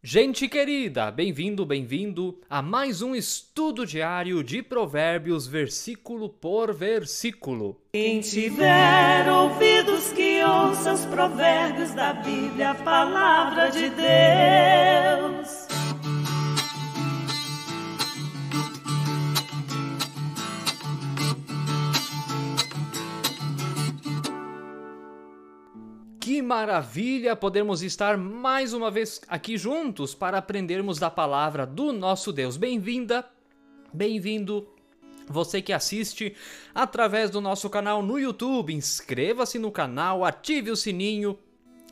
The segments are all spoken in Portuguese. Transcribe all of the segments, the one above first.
Gente querida, bem-vindo, bem-vindo a mais um estudo diário de Provérbios, versículo por versículo. Quem tiver ouvidos que ouça os provérbios da Bíblia, a palavra de Deus. Que maravilha podermos estar mais uma vez aqui juntos para aprendermos da palavra do nosso Deus. Bem-vinda, bem-vindo. Você que assiste através do nosso canal no YouTube, inscreva-se no canal, ative o sininho,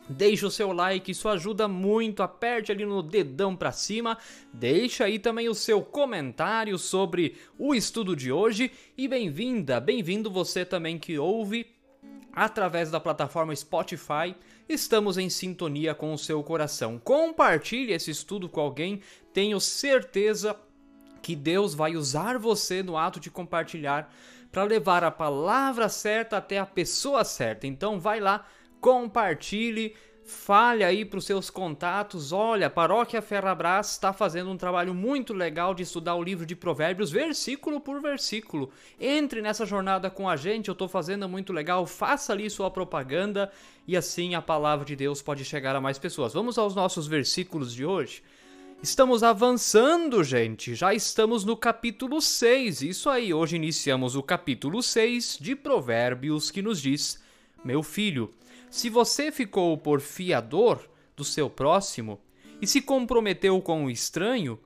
Deixe o seu like, isso ajuda muito. Aperte ali no dedão para cima. Deixa aí também o seu comentário sobre o estudo de hoje. E bem-vinda, bem-vindo você também que ouve através da plataforma Spotify. Estamos em sintonia com o seu coração. Compartilhe esse estudo com alguém, tenho certeza que Deus vai usar você no ato de compartilhar para levar a palavra certa até a pessoa certa. Então vai lá, compartilhe, fale aí para os seus contatos. Olha, a Paróquia Ferrabras está fazendo um trabalho muito legal de estudar o livro de Provérbios, versículo por versículo. Entre nessa jornada com a gente, eu estou fazendo muito legal. Faça ali sua propaganda e assim a palavra de Deus pode chegar a mais pessoas. Vamos aos nossos versículos de hoje. Estamos avançando, gente. Já estamos no capítulo 6. Isso aí, hoje iniciamos o capítulo 6 de Provérbios que nos diz: Meu filho, se você ficou por fiador do seu próximo e se comprometeu com o estranho,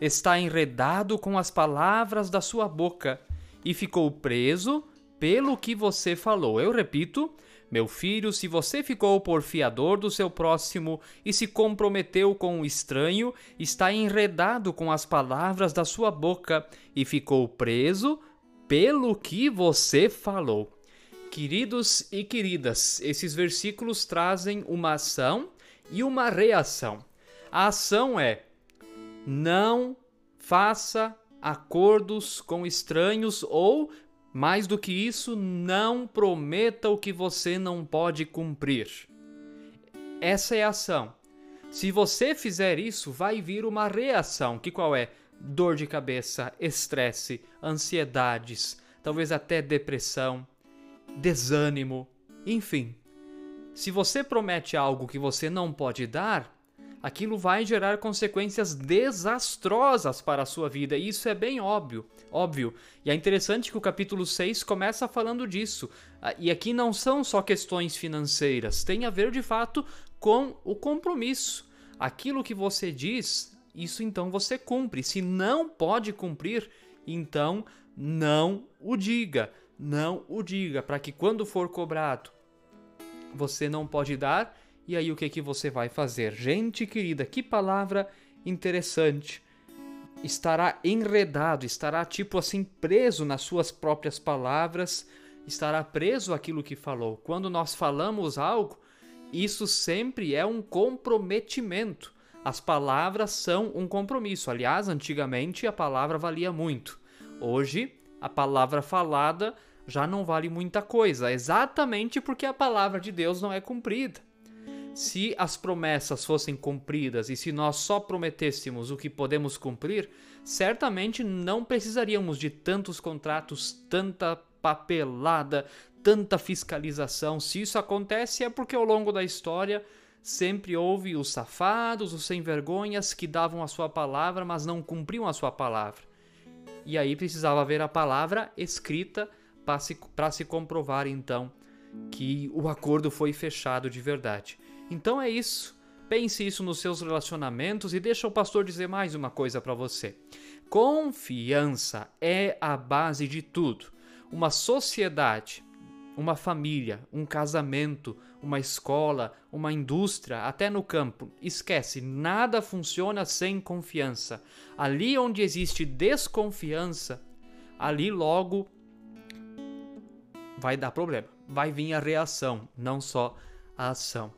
está enredado com as palavras da sua boca e ficou preso pelo que você falou. Eu repito, meu filho, se você ficou por fiador do seu próximo e se comprometeu com o estranho, está enredado com as palavras da sua boca e ficou preso pelo que você falou. Queridos e queridas, esses versículos trazem uma ação e uma reação. A ação é: não faça acordos com estranhos ou, mais do que isso, não prometa o que você não pode cumprir. Essa é a ação. Se você fizer isso, vai vir uma reação, que qual é? Dor de cabeça, estresse, ansiedades, talvez até depressão desânimo, enfim. Se você promete algo que você não pode dar, aquilo vai gerar consequências desastrosas para a sua vida, e isso é bem óbvio, óbvio. E é interessante que o capítulo 6 começa falando disso. Ah, e aqui não são só questões financeiras, tem a ver de fato com o compromisso. Aquilo que você diz, isso então você cumpre. Se não pode cumprir, então não o diga não o diga, para que quando for cobrado, você não pode dar, e aí o que que você vai fazer? Gente querida, que palavra interessante. Estará enredado, estará tipo assim preso nas suas próprias palavras, estará preso aquilo que falou. Quando nós falamos algo, isso sempre é um comprometimento. As palavras são um compromisso. Aliás, antigamente a palavra valia muito. Hoje, a palavra falada já não vale muita coisa, exatamente porque a palavra de Deus não é cumprida. Se as promessas fossem cumpridas e se nós só prometêssemos o que podemos cumprir, certamente não precisaríamos de tantos contratos, tanta papelada, tanta fiscalização. Se isso acontece é porque ao longo da história sempre houve os safados, os sem vergonhas que davam a sua palavra, mas não cumpriam a sua palavra. E aí precisava haver a palavra escrita para se, se comprovar então que o acordo foi fechado de verdade. Então é isso. Pense isso nos seus relacionamentos e deixa o pastor dizer mais uma coisa para você. Confiança é a base de tudo. Uma sociedade, uma família, um casamento, uma escola, uma indústria, até no campo. Esquece, nada funciona sem confiança. Ali onde existe desconfiança, ali logo vai dar problema. Vai vir a reação, não só a ação.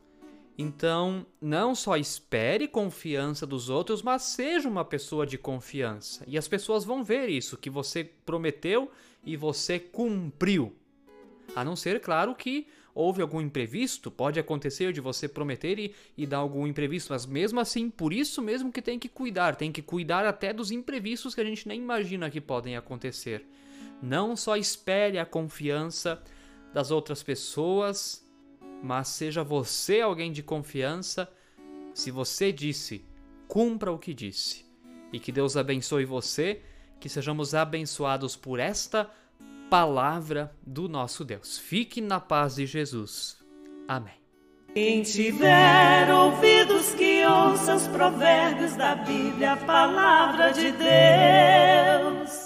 Então, não só espere confiança dos outros, mas seja uma pessoa de confiança. E as pessoas vão ver isso, que você prometeu e você cumpriu. A não ser, claro, que houve algum imprevisto, pode acontecer de você prometer e, e dar algum imprevisto, mas mesmo assim, por isso mesmo que tem que cuidar, tem que cuidar até dos imprevistos que a gente nem imagina que podem acontecer. Não só espere a confiança das outras pessoas, mas seja você alguém de confiança. Se você disse, cumpra o que disse. E que Deus abençoe você, que sejamos abençoados por esta palavra do nosso Deus. Fique na paz de Jesus. Amém. Quem tiver ouvidos que ouça os provérbios da Bíblia, a palavra de Deus.